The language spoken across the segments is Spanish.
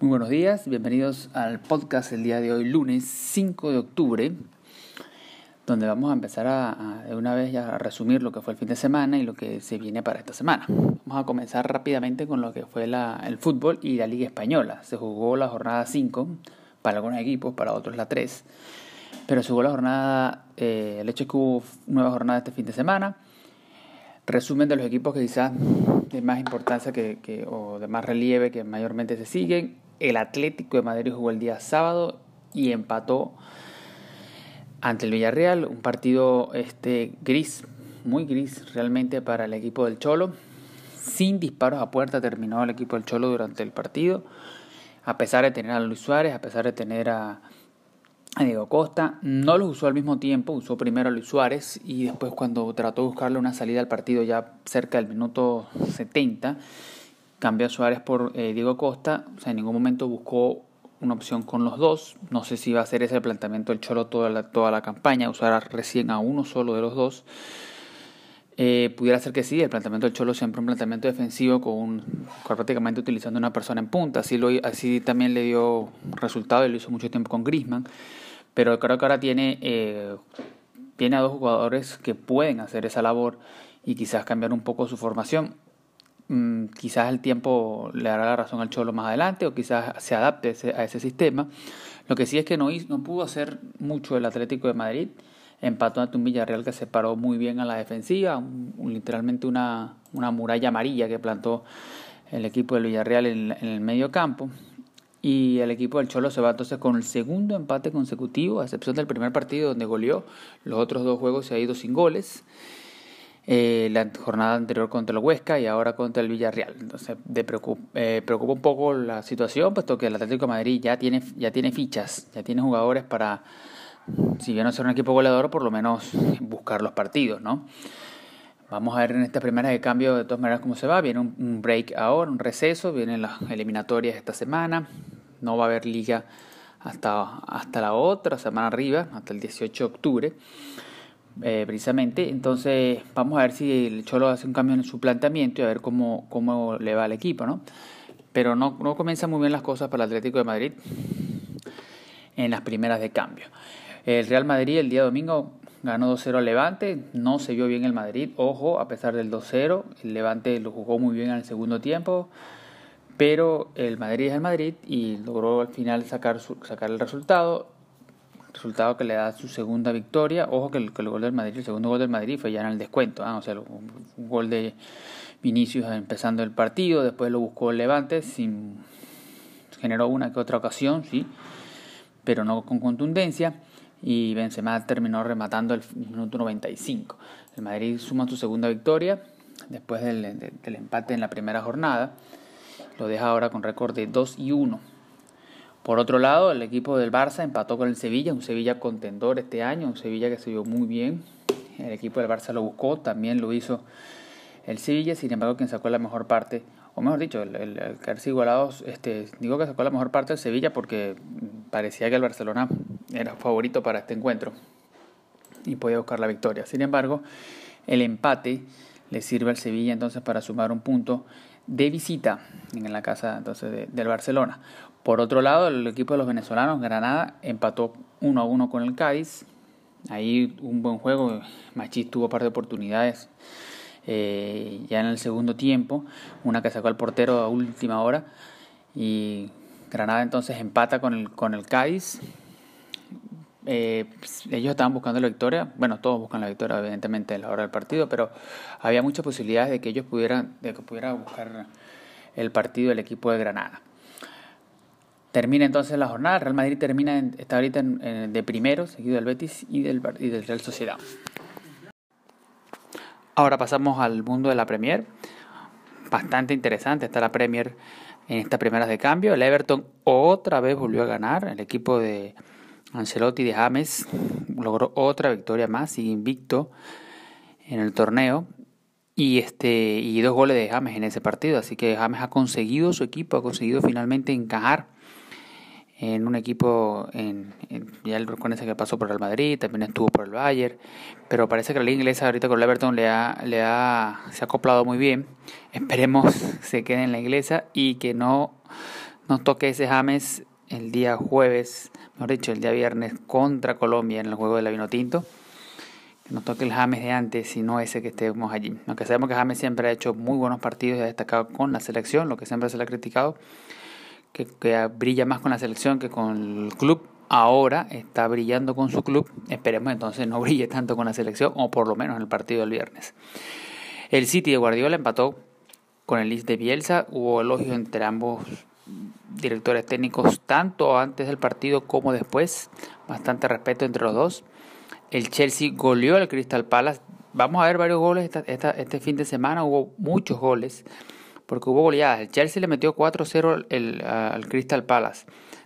Muy buenos días, bienvenidos al podcast el día de hoy, lunes 5 de octubre, donde vamos a empezar a, de una vez ya a resumir lo que fue el fin de semana y lo que se viene para esta semana. Vamos a comenzar rápidamente con lo que fue el fútbol y la Liga Española. Se jugó la jornada 5 para algunos equipos, para otros la 3, pero se jugó la jornada, eh, el hecho es que hubo nueva jornada este fin de semana. Resumen de los equipos que quizás de más importancia que, que, o de más relieve que mayormente se siguen el Atlético de Madrid jugó el día sábado y empató ante el Villarreal, un partido este gris, muy gris realmente para el equipo del Cholo. Sin disparos a puerta terminó el equipo del Cholo durante el partido, a pesar de tener a Luis Suárez, a pesar de tener a, Diego Costa. No los usó al mismo tiempo, usó primero a Luis Suárez y después cuando trató de buscarle una salida al partido ya cerca del minuto 70 cambió a Suárez por eh, Diego Costa, o sea, en ningún momento buscó una opción con los dos. No sé si va a ser ese el planteamiento del Cholo toda la, toda la campaña, usar recién a uno solo de los dos. Eh, pudiera ser que sí, el planteamiento del Cholo siempre un planteamiento defensivo con, un, prácticamente utilizando una persona en punta. Así, lo, así también le dio resultado y lo hizo mucho tiempo con Grisman. Pero creo que ahora tiene, eh, tiene a dos jugadores que pueden hacer esa labor y quizás cambiar un poco su formación. Mm, quizás el tiempo le dará la razón al Cholo más adelante o quizás se adapte a ese sistema. Lo que sí es que no, no pudo hacer mucho el Atlético de Madrid. Empató ante un Villarreal que se paró muy bien a la defensiva, literalmente una, una muralla amarilla que plantó el equipo del Villarreal en, en el medio campo. Y el equipo del Cholo se va entonces con el segundo empate consecutivo, a excepción del primer partido donde goleó. Los otros dos juegos se ha ido sin goles eh, la jornada anterior contra el Huesca y ahora contra el Villarreal. Entonces de preocupa, eh, preocupa un poco la situación, puesto que el Atlético de Madrid ya tiene, ya tiene fichas, ya tiene jugadores para, si bien no ser un equipo goleador, por lo menos buscar los partidos, ¿no? Vamos a ver en esta primera de cambio de todas maneras cómo se va. Viene un, break ahora, un receso, vienen las eliminatorias esta semana. No va a haber liga hasta, hasta la otra semana arriba, hasta el 18 de octubre. Eh, precisamente. Entonces vamos a ver si el Cholo hace un cambio en su planteamiento y a ver cómo, cómo le va al equipo, ¿no? Pero no, no comienzan muy bien las cosas para el Atlético de Madrid en las primeras de cambio. El Real Madrid el día domingo ganó 2-0 al Levante, no se vio bien el Madrid, ojo, a pesar del 2-0, el Levante lo jugó muy bien en el segundo tiempo, pero el Madrid es el Madrid y logró al final sacar, sacar el resultado resultado que le da su segunda victoria. Ojo que el, gol del Madrid, el segundo gol del Madrid fue ya en el descuento, ¿ah? o sea, un, gol de Vinicius empezando el partido, después lo buscó el Levante, sin, generó una que otra ocasión, sí, pero no con contundencia. Y Benzema terminó rematando el minuto 95. El Madrid suma su segunda victoria después del, del empate en la primera jornada. Lo deja ahora con récord de 2 y 1 por otro lado, el equipo del Barça empató con el Sevilla, un Sevilla contendor este año, un Sevilla que se vio muy bien. El equipo del Barça lo buscó, también lo hizo el Sevilla, sin embargo, quien sacó la mejor parte, o mejor dicho, el, el, el igualados, este, digo que sacó la mejor parte del Sevilla porque parecía que el Barcelona era favorito para este encuentro y podía buscar la victoria. Sin embargo, el empate le sirve al Sevilla entonces para sumar un punto de visita en la casa entonces del Barcelona. Por otro lado, el equipo de los venezolanos, Granada, empató 1 a 1 con el Cádiz. Ahí un buen juego. Machís tuvo par de oportunidades eh, ya en el segundo tiempo. Una que sacó al portero a última hora. Y Granada entonces empata con el, con el Cádiz. Eh, pues, ellos estaban buscando la victoria. Bueno, todos buscan la victoria, evidentemente, a la hora del partido. Pero había muchas posibilidades de que ellos pudieran, de que pudiera buscar el partido el equipo de Granada. Termina entonces la jornada. Real Madrid termina está ahorita de primero, seguido del Betis y del, y del Real Sociedad. Ahora pasamos al mundo de la Premier. Bastante interesante está la Premier en estas primeras de cambio. El Everton otra vez volvió a ganar. El equipo de Ancelotti de James logró otra victoria más, sigue invicto en el torneo. Y, este, y dos goles de James en ese partido. Así que James ha conseguido su equipo, ha conseguido finalmente encajar en un equipo, en, ya el ese que pasó por el Madrid, también estuvo por el Bayern, pero parece que la liga inglesa ahorita con el Everton le ha, le ha, se ha acoplado muy bien. Esperemos se quede en la inglesa y que no, nos toque ese James el día jueves, mejor dicho, el día viernes contra Colombia en el juego de la vino tinto. Que nos toque el James de antes y no ese que estemos allí. Aunque sabemos que James siempre ha hecho muy buenos partidos y ha destacado con la selección, lo que siempre se le ha criticado, que, brilla más con la selección que con el club. Ahora está brillando con su club. Esperemos entonces no brille tanto con la selección, o por lo menos en el partido del viernes. El City de Guardiola empató con el Leeds de Bielsa. Hubo elogios entre ambos directores técnicos, tanto antes del partido como después. Bastante respeto entre los dos. El Chelsea goleó al Crystal Palace. Vamos a ver varios goles esta, este fin de semana. Hubo muchos goles porque hubo goleadas. El Chelsea le metió 4-0 al Crystal Palace.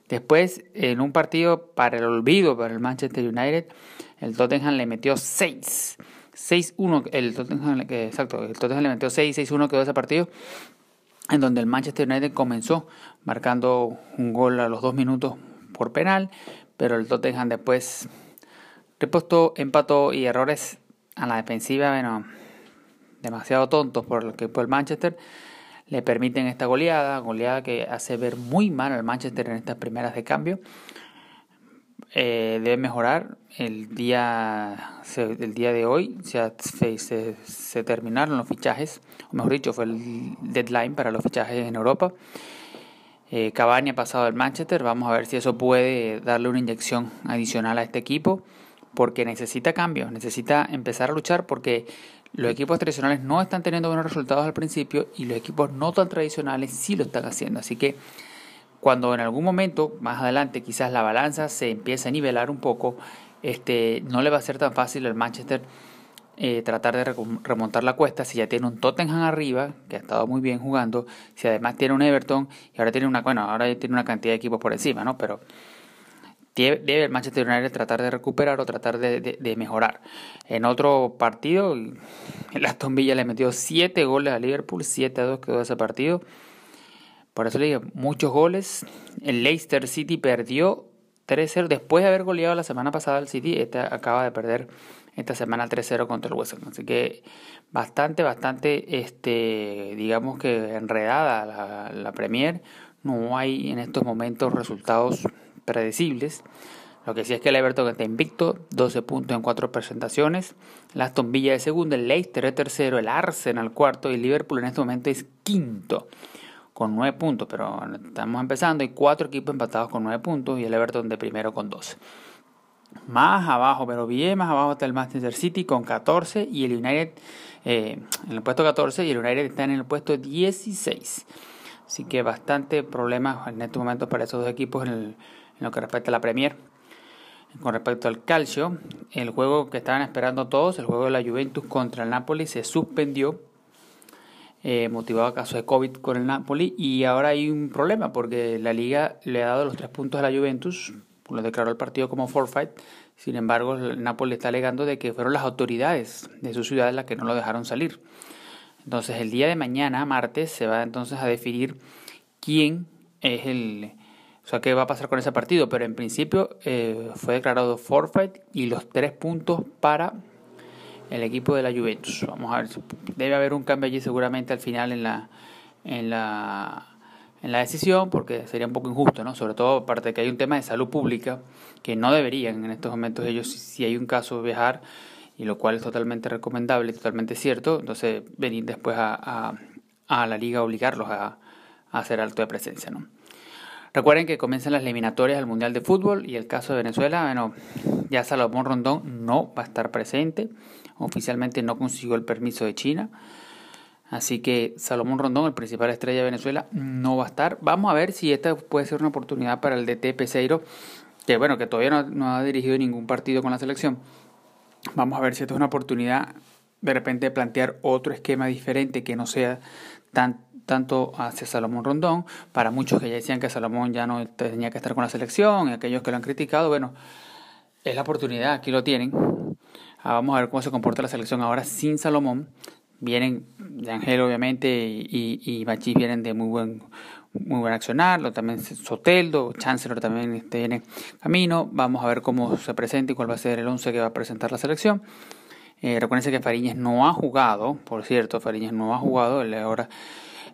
Después, en un partido para el olvido para el Manchester United, el Tottenham le metió 6. 6-1, el Tottenham, exacto, el Tottenham le metió 6, 6-1 quedó ese partido, en donde el Manchester United comenzó marcando un gol a los dos minutos por penal, pero el Tottenham después repostó, empató y errores a la defensiva, bueno, demasiado tontos por lo que fue el Manchester, le permiten esta goleada, goleada que hace ver muy mal al Manchester en estas primeras de cambio eh, debe mejorar. El día, el día de hoy se, se, terminaron los fichajes, o mejor dicho, fue el deadline para los fichajes en Europa. Eh, Cavani ha pasado al Manchester, vamos a ver si eso puede darle una inyección adicional a este equipo, porque necesita cambios, necesita empezar a luchar porque los equipos tradicionales no están teniendo buenos resultados al principio y los equipos no tan tradicionales sí lo están haciendo. Así que cuando en algún momento, más adelante, quizás la balanza se empiece a nivelar un poco, este, no le va a ser tan fácil al Manchester eh, tratar de remontar la cuesta si ya tiene un Tottenham arriba, que ha estado muy bien jugando, si además tiene un Everton y ahora tiene una, bueno, ahora tiene una cantidad de equipos por encima, ¿no? Pero debe el Manchester United tratar de recuperar o tratar de, mejorar. En otro partido, el Aston Villa le metió 7 goles a Liverpool, 7 a 2 quedó ese partido. Por eso le digo, muchos goles. El Leicester City perdió 3-0 después de haber goleado la semana pasada al City. Este acaba de perder esta semana 3-0 contra el West Ham. Así que bastante, bastante, este, digamos que enredada la, la Premier. No hay en estos momentos resultados predecibles. Lo que sí es que el Everton está invicto, 12 puntos en 4 presentaciones. El Aston Villa de segundo, el Leicester de tercero, el Arsenal cuarto y el Liverpool en este momento es quinto con 9 puntos, pero estamos empezando. Hay cuatro equipos empatados con 9 puntos y el Everton de primero con 12. Más abajo, pero bien más abajo está el Manchester City con 14 y el United eh, en el puesto 14 y el United está en el puesto 16. Así que bastante problemas en este momento para esos dos equipos en, en lo que respecta a la Premier. Con respecto al calcio, el juego que estaban esperando todos, el juego de la Juventus contra el Napoli, se suspendió eh, motivado a caso de COVID con el Napoli y ahora hay un problema porque la liga le ha dado los tres puntos a la Juventus, lo declaró el partido como forfeit, sin embargo el Napoli está alegando de que fueron las autoridades de su ciudad las que no lo dejaron salir. Entonces el día de mañana, martes, se va entonces a definir quién es el... O sea, qué va a pasar con ese partido, pero en principio eh, fue declarado forfeit y los tres puntos para el equipo de la Juventus. Vamos a ver, debe haber un cambio allí seguramente al final en la, en la, en la decisión, porque sería un poco injusto, ¿no? Sobre todo aparte de que hay un tema de salud pública que no deberían en estos momentos ellos, si hay un caso, viajar, y lo cual es totalmente recomendable, totalmente cierto, entonces venir después a, a, la liga obligarlos a, a hacer alto de presencia, ¿no? Recuerden que comienzan las eliminatorias al Mundial de Fútbol y el caso de Venezuela, bueno, ya Salomón Rondón no va a estar presente oficialmente no consiguió el permiso de China. Así que Salomón Rondón, el principal estrella de Venezuela, no va a estar. Vamos a ver si esta puede ser una oportunidad para el DT Peseiro, que bueno, que todavía no, ha dirigido ningún partido con la selección. Vamos a ver si esto es una oportunidad de repente de plantear otro esquema diferente que no sea tan tanto hacia Salomón Rondón, para muchos que ya decían que Salomón ya no tenía que estar con la selección, y aquellos que lo han criticado, bueno, es la oportunidad, aquí lo tienen, Ah, vamos a ver cómo se comporta la selección ahora sin Salomón. Vienen de Ángel, obviamente, y, y Machís vienen de muy buen muy buen accionar, también Soteldo, Chancellor también este, viene camino, vamos a ver cómo se presenta y cuál va a ser el 11 que va a presentar la selección. Eh, que Fariñez no ha jugado, por cierto, Fariñez no ha jugado, él ahora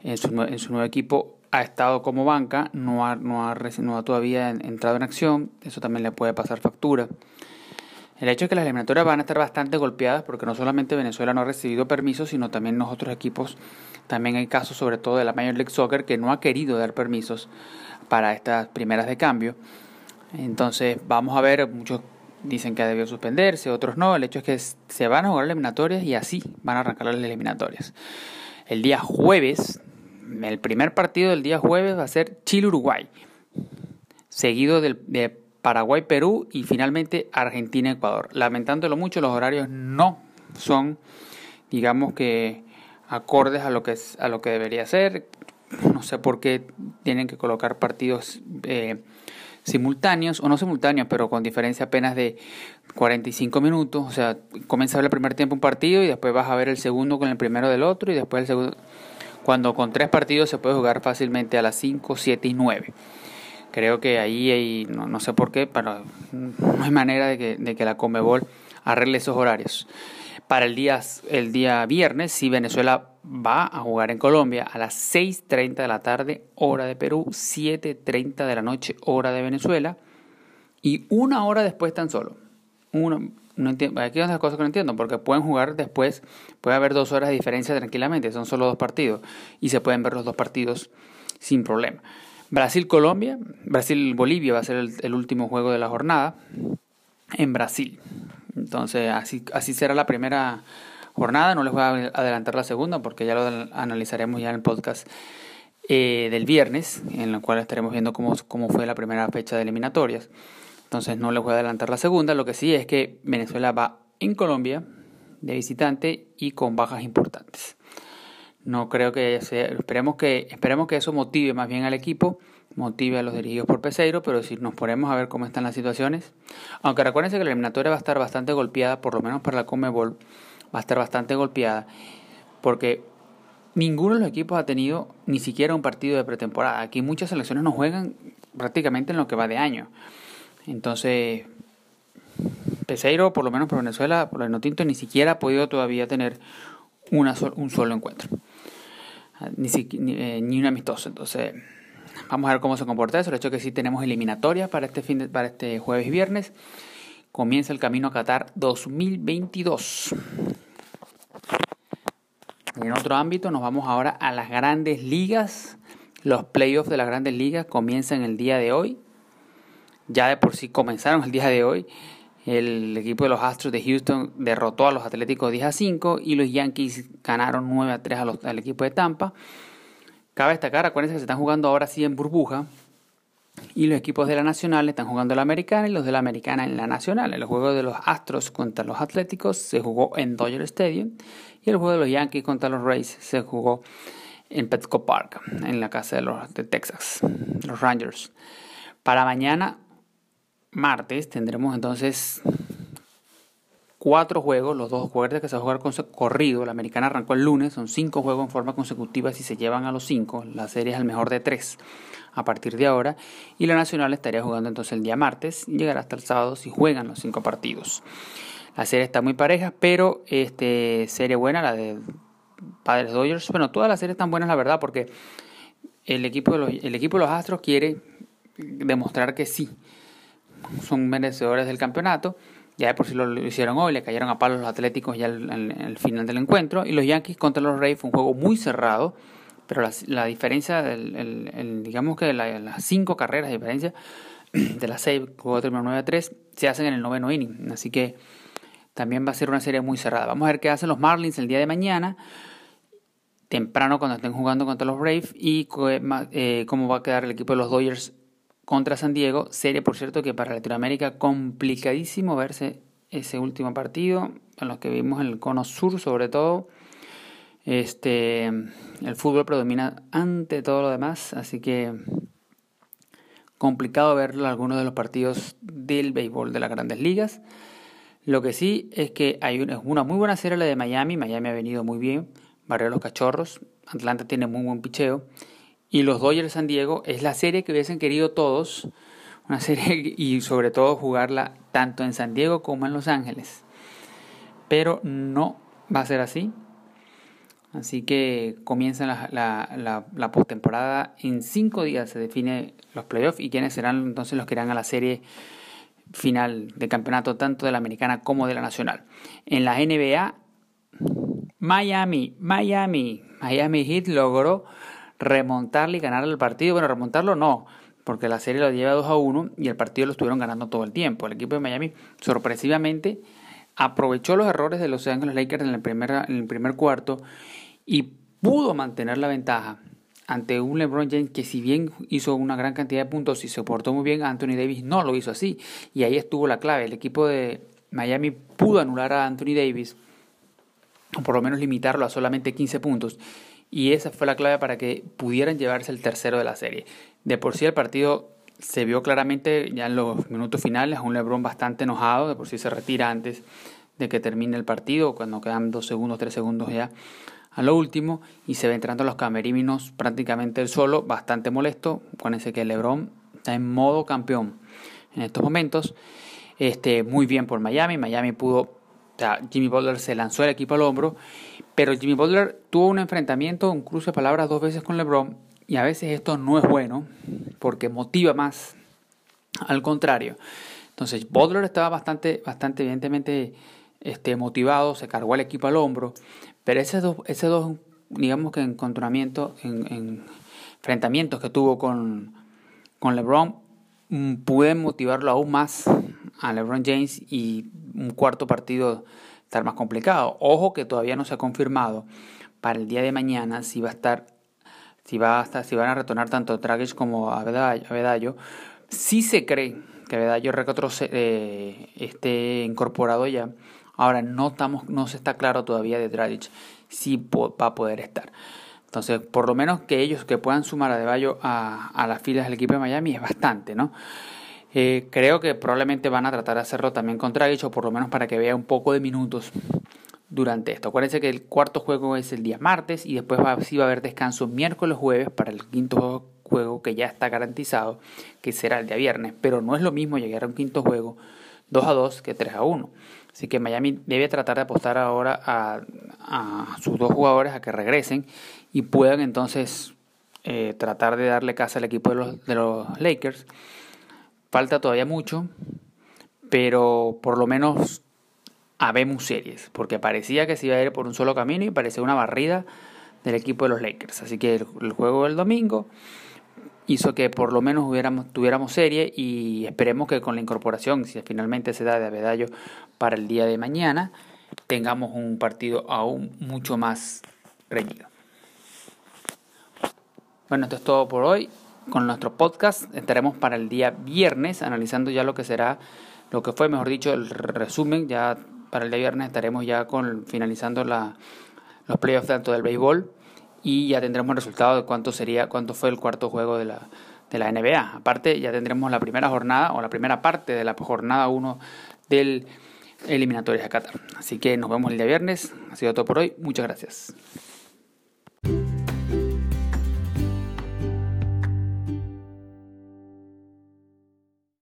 en su, en su nuevo equipo ha estado como banca, no ha, no ha, no ha todavía entrado en acción, eso también le puede pasar factura. El hecho es que las eliminatorias van a estar bastante golpeadas porque no solamente Venezuela no ha recibido permisos, sino también los otros equipos. También hay casos, sobre todo de la Major League Soccer, que no ha querido dar permisos para estas primeras de cambio. Entonces, vamos a ver, muchos dicen que ha debido suspenderse, otros no. El hecho es que se van a jugar eliminatorias y así van a arrancar las eliminatorias. El día jueves, el primer partido del día jueves va a ser Chile-Uruguay, seguido del, de Paraguay-Perú y finalmente Argentina-Ecuador. Lamentándolo mucho, los horarios no son, digamos que, acordes a lo que, es, a lo que debería ser. No sé por qué tienen que colocar partidos eh, simultáneos, o no simultáneos, pero con diferencia apenas de 45 minutos. O sea, comienza a ver el primer tiempo un partido y después vas a ver el segundo con el primero del otro y después el segundo. Cuando con tres partidos se puede jugar fácilmente a las 5, 7 y 9. Creo que ahí hay, no, sé por qué, pero no hay manera de que, de que la Comebol arregle esos horarios. Para el día, el día viernes, si Venezuela va a jugar en Colombia a las 6.30 de la tarde, hora de Perú, 7.30 de la noche, hora de Venezuela, y una hora después tan solo. Una, no entiendo, aquí hay unas cosas que no entiendo, porque pueden jugar después, puede haber dos horas de diferencia tranquilamente, son solo dos partidos, y se pueden ver los dos partidos sin problema. Brasil-Colombia, Brasil-Bolivia va a ser el, último juego de la jornada en Brasil. Entonces, así, así será la primera jornada. No les voy a adelantar la segunda porque ya lo analizaremos ya en el podcast eh, del viernes, en el cual estaremos viendo cómo, cómo fue la primera fecha de eliminatorias. Entonces, no les voy a adelantar la segunda. Lo que sí es que Venezuela va en Colombia de visitante y con bajas importantes. No creo que sea, esperemos que esperemos que eso motive más bien al equipo, motive a los dirigidos por Peseiro, pero si nos ponemos a ver cómo están las situaciones, aunque recuérdense que la eliminatoria va a estar bastante golpeada, por lo menos para la Comebol, va a estar bastante golpeada, porque ninguno de los equipos ha tenido ni siquiera un partido de pretemporada. Aquí muchas selecciones no juegan prácticamente en lo que va de año. Entonces, Peseiro, por lo menos por Venezuela, por el Notinto, ni siquiera ha podido todavía tener una un solo encuentro ni, eh, ni, un amistoso. Entonces, vamos a ver cómo se comporta eso. El hecho que sí tenemos eliminatorias para este, fin para este jueves y viernes. Comienza el camino a Qatar 2022. En otro ámbito, nos vamos ahora a las grandes ligas. Los playoffs de las grandes ligas comienzan el día de hoy. Ya de por sí comenzaron el día de hoy. El equipo de los Astros de Houston derrotó a los Atléticos 10 a 5 y los Yankees ganaron 9 a 3 al equipo de Tampa. Cabe destacar, acuérdense que se están jugando ahora sí en burbuja. Y los equipos de la Nacional están jugando la Americana y los de la Americana en la Nacional. El juego de los Astros contra los Atléticos se jugó en Dodger Stadium. Y el juego de los Yankees contra los Rays se jugó en Petco Park, en la casa de los de Texas, los Rangers. Para mañana martes tendremos entonces cuatro juegos, los dos juegos que se va a jugar con corrido. La americana arrancó el lunes, son cinco juegos en forma consecutiva si se llevan a los cinco. La serie es el mejor de tres a partir de ahora. Y la nacional estaría jugando entonces el día martes llegará hasta el sábado si juegan los cinco partidos. La serie está muy pareja, pero este serie buena, la de Padres Dodgers. Bueno, todas las series están buenas, la verdad, porque el equipo de los, el equipo de los Astros quiere demostrar que sí son merecedores del campeonato. Ya de por sí lo, hicieron hoy, le cayeron a palos los Atléticos ya en el, final del encuentro. Y los Yankees contra los Rays fue un juego muy cerrado, pero la, diferencia, el, digamos que las cinco carreras de diferencia de las seis, juego terminó 9 a 3, se hacen en el noveno inning. Así que también va a ser una serie muy cerrada. Vamos a ver qué hacen los Marlins el día de mañana temprano cuando estén jugando contra los Braves y eh, cómo va a quedar el equipo de los Dodgers contra San Diego. Serie, por cierto, que para Latinoamérica complicadísimo verse ese último partido, en los que vimos en el cono sur sobre todo. Este, el fútbol predomina ante todo lo demás, así que complicado ver algunos de los partidos del béisbol de las grandes ligas. Lo que sí es que hay una, muy buena serie la de Miami, Miami ha venido muy bien, Barrio los Cachorros, Atlanta tiene muy buen picheo y los Dodgers San Diego es la serie que hubiesen querido todos, una serie y sobre todo jugarla tanto en San Diego como en Los Ángeles. Pero no va a ser así. Así que comienza la, la, la, postemporada. En cinco días se define los playoffs y quiénes serán entonces los que irán a la serie final de campeonato tanto de la americana como de la nacional. En la NBA, Miami, Miami, Miami Heat logró remontarle y ganar el partido. Bueno, remontarlo no, porque la serie lo lleva 2 a 1 y el partido lo estuvieron ganando todo el tiempo. El equipo de Miami sorpresivamente aprovechó los errores de los Angeles Lakers en el primer, en el primer cuarto y pudo mantener la ventaja ante un LeBron James que si bien hizo una gran cantidad de puntos y se portó muy bien, Anthony Davis no lo hizo así. Y ahí estuvo la clave. El equipo de Miami pudo anular a Anthony Davis, o por lo menos limitarlo a solamente 15 puntos. Y esa fue la clave para que pudieran llevarse el tercero de la serie. De por sí el partido se vio claramente ya en los minutos finales, un LeBron bastante enojado, de por sí se retira antes de que termine el partido, cuando quedan dos segundos, tres segundos ya a lo último, y se ve entrando los cameríminos prácticamente el solo, bastante molesto, ese que LeBron está en modo campeón en estos momentos. Este, muy bien por Miami, Miami pudo, o sea, Jimmy Butler se lanzó el equipo al hombro, pero Jimmy Butler tuvo un enfrentamiento, un cruce de palabras dos veces con LeBron, y a veces esto no es bueno porque motiva más al contrario. Entonces, Butler estaba bastante, bastante evidentemente este, motivado, se cargó el equipo al hombro, pero esos dos, esos dos digamos que encontramientos, en, enfrentamientos que tuvo con, con LeBron, mm, pueden motivarlo aún más a LeBron James y un cuarto partido estar más complicado. Ojo que todavía no se ha confirmado para el día de mañana si va a estar si, va hasta, si van a retornar tanto Dragic como Avedallo, sí se cree que Avedallo eh, esté incorporado ya. Ahora no, estamos, no se está claro todavía de Dragic si va a poder estar. Entonces, por lo menos que ellos que puedan sumar a Adebayo a, a las filas del equipo de Miami es bastante, ¿no? Eh, creo que probablemente van a tratar de hacerlo también con Dragic, por lo menos para que vea un poco de minutos durante esto. Acuérdense que el cuarto juego es el día martes y después va, sí va a haber descanso miércoles jueves para el quinto juego que ya está garantizado, que será el día viernes. Pero no es lo mismo llegar a un quinto juego 2 a 2 que 3 a 1. Así que Miami debe tratar de apostar ahora a, sus dos jugadores a que regresen y puedan entonces eh, tratar de darle casa al equipo de los, de los Lakers. Falta todavía mucho, pero por lo menos habemos series, porque parecía que se iba a ir por un solo camino y parecía una barrida del equipo de los Lakers. Así que el, juego del domingo hizo que por lo menos hubiéramos, tuviéramos serie y esperemos que con la incorporación, si finalmente se da de Abedallo para el día de mañana, tengamos un partido aún mucho más reñido. Bueno, esto es todo por hoy. Con nuestro podcast estaremos para el día viernes analizando ya lo que será, lo que fue, mejor dicho, el resumen ya para el día viernes estaremos ya con finalizando la, los playoffs tanto del béisbol y ya tendremos el resultado de cuánto sería, cuánto fue el cuarto juego de la, de la NBA. Aparte, ya tendremos la primera jornada o la primera parte de la jornada 1 del eliminatorio de Qatar. Así que nos vemos el día viernes. Ha sido todo por hoy. Muchas gracias.